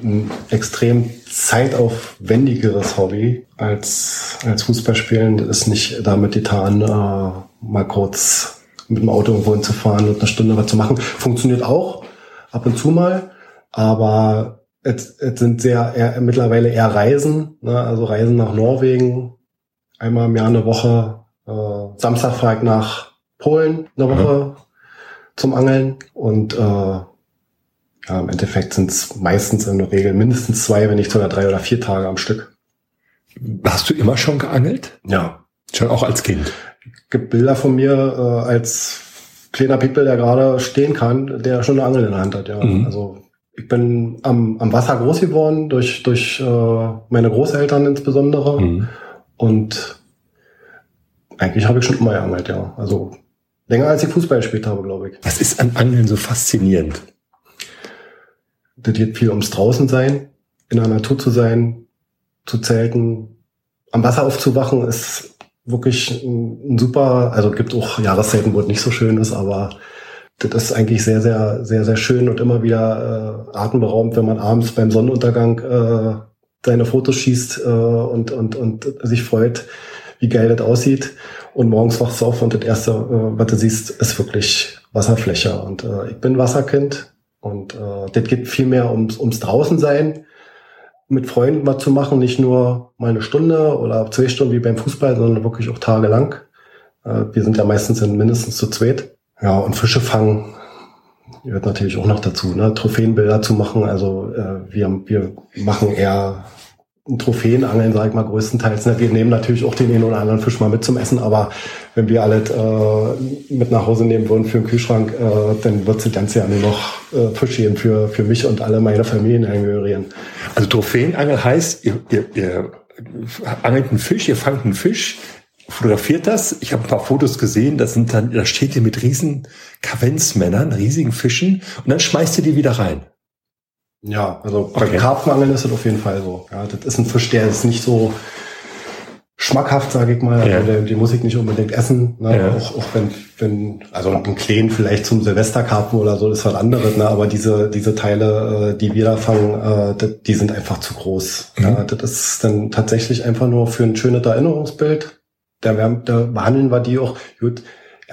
ein extrem zeitaufwendigeres Hobby als, als Fußball spielen. Das ist nicht damit getan, äh, mal kurz mit dem Auto irgendwo hinzufahren und eine Stunde was zu machen. Funktioniert auch ab und zu mal, aber es, es sind sehr eher, mittlerweile eher Reisen, ne? also Reisen nach Norwegen, einmal im Jahr eine Woche. Äh, Samstag fahre ich nach Polen eine Woche mhm. zum Angeln und äh, ja, im Endeffekt sind es meistens in der Regel mindestens zwei, wenn nicht sogar drei oder vier Tage am Stück. Hast du immer schon geangelt? Ja. Schon auch als Kind? Gibt Bilder von mir äh, als kleiner People, der gerade stehen kann, der schon eine Angel in der Hand hat. Ja, mhm. also ich bin am, am Wasser groß geworden durch durch äh, meine Großeltern insbesondere mhm. und eigentlich habe ich schon immer geangelt, ja. Also länger als ich Fußball gespielt habe, glaube ich. Was ist an Angeln so faszinierend? Das geht viel ums draußen sein, in der Natur zu sein, zu zelten, am Wasser aufzuwachen ist wirklich ein, super, also gibt auch Jahreszeiten, wo es nicht so schön ist, aber das ist eigentlich sehr, sehr, sehr, sehr schön und immer wieder äh, atemberaubend, wenn man abends beim Sonnenuntergang äh, seine Fotos schießt äh, und, und, und sich freut, wie geil das aussieht. Und morgens wachst du auf und das Erste, äh, was du siehst, ist wirklich Wasserfläche. Und äh, ich bin Wasserkind und äh, das geht viel mehr ums, ums Draußensein mit Freunden was zu machen, nicht nur mal eine Stunde oder zwei Stunden wie beim Fußball, sondern wirklich auch tagelang. Äh, wir sind ja meistens in mindestens zu zweit. Ja, und Fische fangen gehört natürlich auch noch dazu, ne? Trophäenbilder zu machen. Also äh, wir, wir machen eher Trophäenangeln, sage ich mal, größtenteils. Ne? Wir nehmen natürlich auch den einen oder anderen Fisch mal mit zum Essen, aber wenn wir alles äh, mit nach Hause nehmen würden für den Kühlschrank, äh, dann wird es ganz ja nur noch äh, Fisch geben für, für mich und alle meine Familienangehörigen. Also Trophäenangel heißt, ihr, ihr, ihr angelt einen Fisch, ihr fangt einen Fisch, fotografiert das. Ich habe ein paar Fotos gesehen, das sind dann, da steht ihr mit riesen Kavenzmännern, riesigen Fischen und dann schmeißt ihr die wieder rein. Ja, also okay. beim Karpfenangeln ist das auf jeden Fall so. Ja, das ist ein Fisch, der ist nicht so schmackhaft, sage ich mal. Ja. Den, den muss ich nicht unbedingt essen. Ne? Ja. Auch, auch wenn, wenn, also ein Kleen vielleicht zum Silvesterkarpfen oder so, ist was anderes. Ne? Aber diese, diese Teile, äh, die wir da fangen, äh, die sind einfach zu groß. Mhm. Ja, das ist dann tatsächlich einfach nur für ein schönes Erinnerungsbild. Da, da behandeln wir die auch, gut,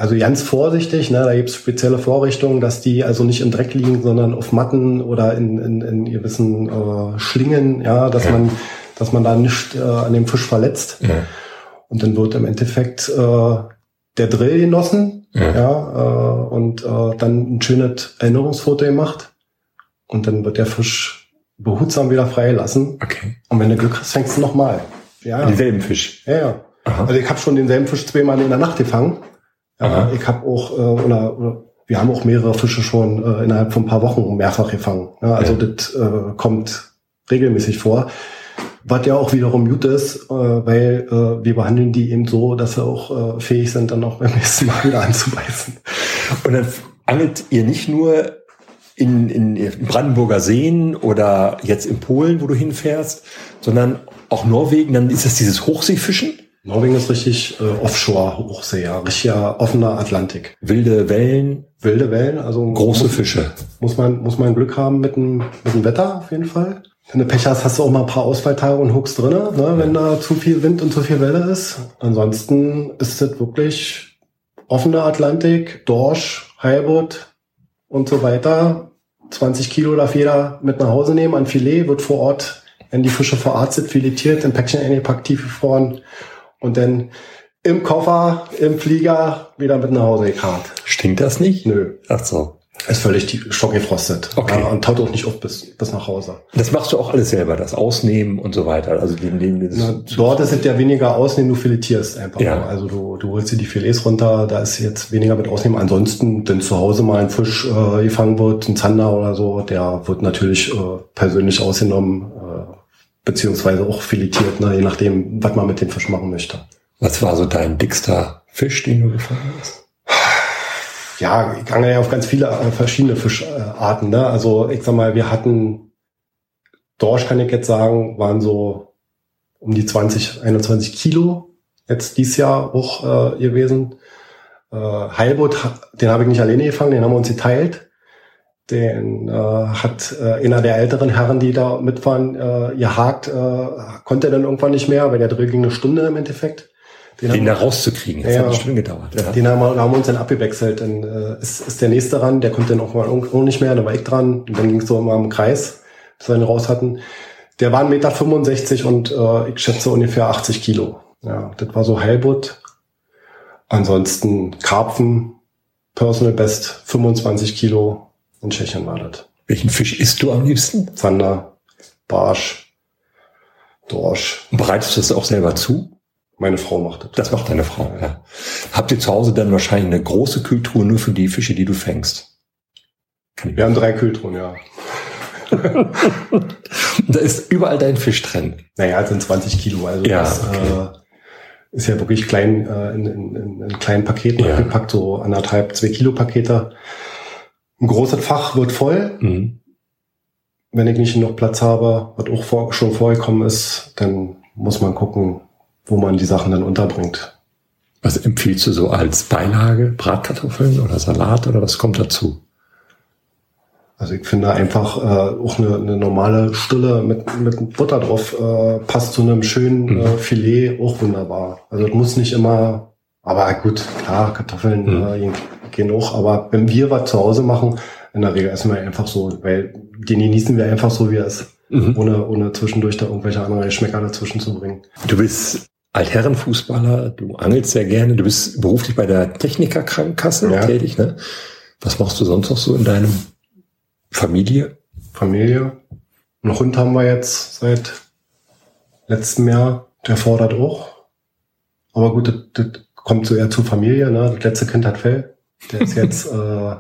also ganz vorsichtig, ne, da gibt es spezielle Vorrichtungen, dass die also nicht im Dreck liegen, sondern auf Matten oder in, in, in gewissen äh, Schlingen, ja, dass ja. man, dass man da nicht äh, an dem Fisch verletzt. Ja. Und dann wird im Endeffekt äh, der Drill genossen, ja, ja äh, und äh, dann ein schönes Erinnerungsfoto gemacht. und dann wird der Fisch behutsam wieder freigelassen. Okay. Und wenn du Glück hast, fängst du nochmal. Ja, Denselben Fisch. ja, ja. Aha. Also ich habe schon denselben Fisch zweimal in der Nacht gefangen. Ja, ich habe auch, äh, oder, oder wir haben auch mehrere Fische schon äh, innerhalb von ein paar Wochen mehrfach gefangen. Ja, also Ja. das äh, kommt regelmäßig vor. Was ja auch wiederum gut ist, äh, weil äh, wir behandeln die eben so, dass sie auch äh, fähig sind, dann auch beim [laughs] nächsten Mal wieder anzubeißen. Und dann angelt ihr nicht nur in, in, in Brandenburger Seen oder jetzt in Polen, wo du hinfährst, sondern auch Norwegen, dann ist das dieses Hochseefischen, Norwegen ist richtig äh, Offshore-Hochsee, ja, richtiger offener Atlantik. wilde Wellen, Wilde Wellen, also große muss, Fische. muss man muss man Glück haben mit dem mit dem Wetter auf jeden Fall. Wenn du Pech hast, hast du auch mal ein paar Ausfalltage und Hooks drinne, ne, wenn da zu viel Wind und zu viel Welle ist. Ansonsten ist das wirklich offener Atlantik, Dorsch, Heilbutt und so weiter. 20 Kilo darf jeder mit nach Hause nehmen an Filet, wird vor Ort, wenn die Fische verarztet, filetiert, in Päckchen eingepackt, tiefgefroren und dann im Koffer, im Flieger wieder mit nach Hause gekarrt. Stinkt das nicht? Nö, Ach so. ist völlig die- stockgefrostet. Okay. Ja, und taut auch nicht auf bis, bis nach Hause. Das machst du auch alles selber, das Ausnehmen und so weiter. Also den, den, das, Na, dort ist es ja weniger ausnehmen, du filetierst einfach. Ja. Also du, du holst dir die Filets runter, da ist jetzt weniger mit ausnehmen. Ansonsten, wenn zu Hause mal ein Fisch äh, gefangen wird, ein Zander oder so, der wird natürlich äh, persönlich ausgenommen, äh, beziehungsweise auch filetiert, ne, je nachdem, was man mit dem Fisch machen möchte. was war so dein dickster Fisch, den du gefangen hast? Ja, ich gange ja auf ganz viele äh, verschiedene Fischarten. Ne? Also ich sag mal, wir hatten Dorsch, kann ich jetzt sagen, waren so um die 20, 21 Kilo jetzt dieses Jahr auch äh, gewesen. Äh, Heilbutt, den habe ich nicht alleine gefangen, den haben wir uns geteilt. Den äh, hat äh, einer der älteren Herren, die da mitfahren, äh, gehakt, äh, konnte dann irgendwann nicht mehr, weil der Drill ging eine Stunde im Endeffekt. Den Den haben- da rauszukriegen, das Ja. hat eine Stunde gedauert. Ja. den haben haben wir uns dann abgewechselt. Dann äh, ist, ist der nächste ran, der konnte dann auch mal auch nicht mehr, dann war ich dran. Und dann ging es so immer im Kreis, bis wir ihn raus hatten. Der war 1,65 Meter und äh, ich schätze ungefähr 80 Kilo. Ja, das war so Heilbutt. Ansonsten Karpfen, Personal Best 25 Kilo. In Tschechien war das. Welchen Fisch isst du am liebsten? Zander, Barsch, Dorsch. Und bereitest du das auch selber zu? Meine Frau macht das. Das macht deine Frau, ja. Habt ihr zu Hause dann wahrscheinlich eine große Kühltruhe nur für die Fische, die du fängst? Wir haben drei Kühltruhen, ja. [laughs] Da ist überall dein Fisch drin. Naja, sind 20 Kilo. Also Ja, das okay. äh, ist ja wirklich klein äh, in, in, in, in kleinen Paketen Ja. abgepackt, so anderthalb, zwei Kilo Pakete. Ein großes Fach wird voll. Mhm. Wenn ich nicht noch Platz habe, was auch vor, schon vorgekommen ist, dann muss man gucken, wo man die Sachen dann unterbringt. Was empfiehlst du so als Beilage? Bratkartoffeln oder Salat oder was kommt dazu? Also ich finde einfach äh, auch eine, eine normale Stulle mit, mit Butter drauf äh, passt zu einem schönen Mhm. äh, Filet auch wunderbar. Also es muss nicht immer, aber gut, klar, Kartoffeln Mhm. äh, gehen- auch, aber wenn wir was zu Hause machen, in der Regel essen wir einfach so, weil den genießen wir einfach so, wie er ist, Mhm. ohne, ohne zwischendurch da irgendwelche anderen Geschmäcker dazwischen zu bringen. Du bist Altherrenfußballer, du angelst sehr gerne, du bist beruflich bei der Technikerkrankenkasse Ja. tätig, ne? Was machst du sonst noch so in deinem Familie? Familie. Einen Hund haben wir jetzt seit letztem Jahr. Der fordert auch. Aber gut, das, das kommt so eher zur Familie. Ne? Das letzte Kind hat Fell. Der ist jetzt äh,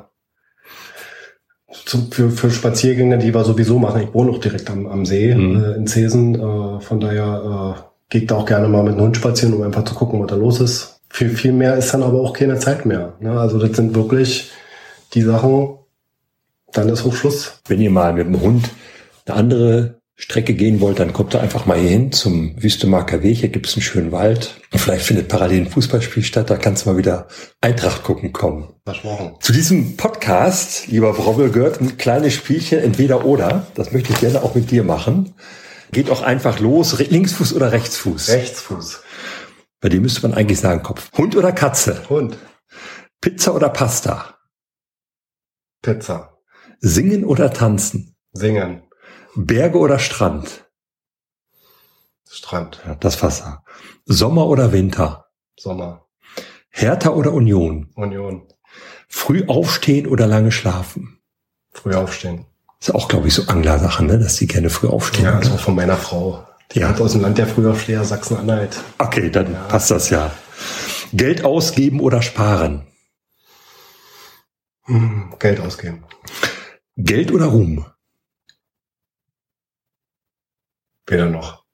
zu, für, für Spaziergänge, die wir sowieso machen. Ich wohne auch direkt am, am See Mhm. äh, in Zesen. Äh, von daher äh, ich da auch gerne mal mit dem Hund spazieren, um einfach zu gucken, was da los ist. Viel, viel mehr ist dann aber auch keine Zeit mehr. Ne? Also das sind wirklich die Sachen, dann ist auch Schluss. Wenn ihr mal mit dem Hund eine andere Strecke gehen wollt, dann kommt da einfach mal hier hin zum Wüstemarker Weg. Hier gibt es einen schönen Wald. Und vielleicht findet parallel ein Fußballspiel statt. Da kannst du mal wieder Eintracht gucken kommen. Versprochen. Zu diesem Podcast, lieber Brobbel, gehört ein kleines Spielchen entweder oder. Das möchte ich gerne auch mit dir machen. Geht auch einfach los. Linksfuß oder Rechtsfuß? Rechtsfuß. Bei dem müsste man eigentlich sagen Kopf. Hund oder Katze? Hund. Pizza oder Pasta? Pizza. Singen oder tanzen? Singen. Berge oder Strand? Strand. Ja, das Wasser. Sommer oder Winter? Sommer. Hertha oder Union? Union. Früh aufstehen oder lange schlafen? Früh aufstehen. Ist auch, glaube ich, so Anglersache, ne? dass die gerne früh aufstehen. Ja, also von meiner Frau. Die Ja. hat aus dem Land der Frühaufsteher Sachsen-Anhalt. Okay, dann passt das ja. Geld ausgeben oder sparen? Hm, Geld ausgeben. Geld oder Ruhm? Weder noch.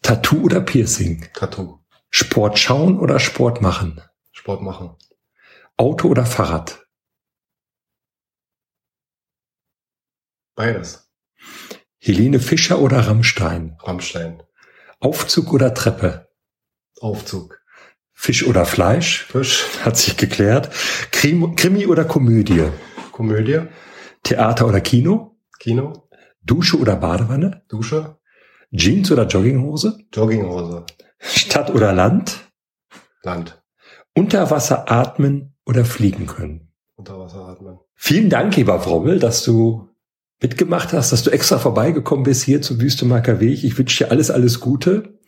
Tattoo oder Piercing? Tattoo. Sport schauen oder Sport machen? Sport machen. Auto oder Fahrrad? Beides. Helene Fischer oder Rammstein? Rammstein. Aufzug oder Treppe? Aufzug. Fisch oder Fleisch? Fisch. [laughs] Hat sich geklärt. Krim, Krimi oder Komödie? Komödie. Theater oder Kino? Kino. Dusche oder Badewanne? Dusche. Jeans oder Jogginghose? Jogginghose. Stadt oder Land? Land. Unter Wasser atmen oder fliegen können? Unter Wasser atmen. Vielen Dank, lieber Frommel, dass du mitgemacht hast, dass du extra vorbeigekommen bist hier zum Wüstemarker Weg. Ich wünsche dir alles, alles Gute,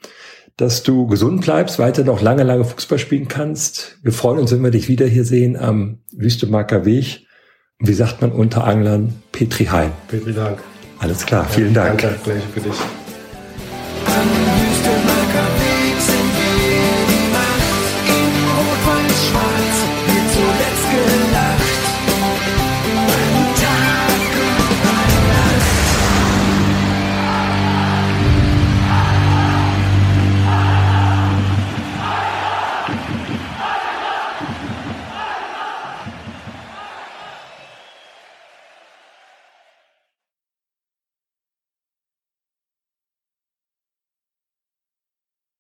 dass du gesund bleibst, weiter noch lange, lange Fußball spielen kannst. Wir freuen uns, wenn wir dich wieder hier sehen am Wüstemarker Weg. Und wie sagt man unter Anglern? Petri Heim. Vielen Dank. Alles klar, vielen Dank. Danke, gleich für dich. An Wüste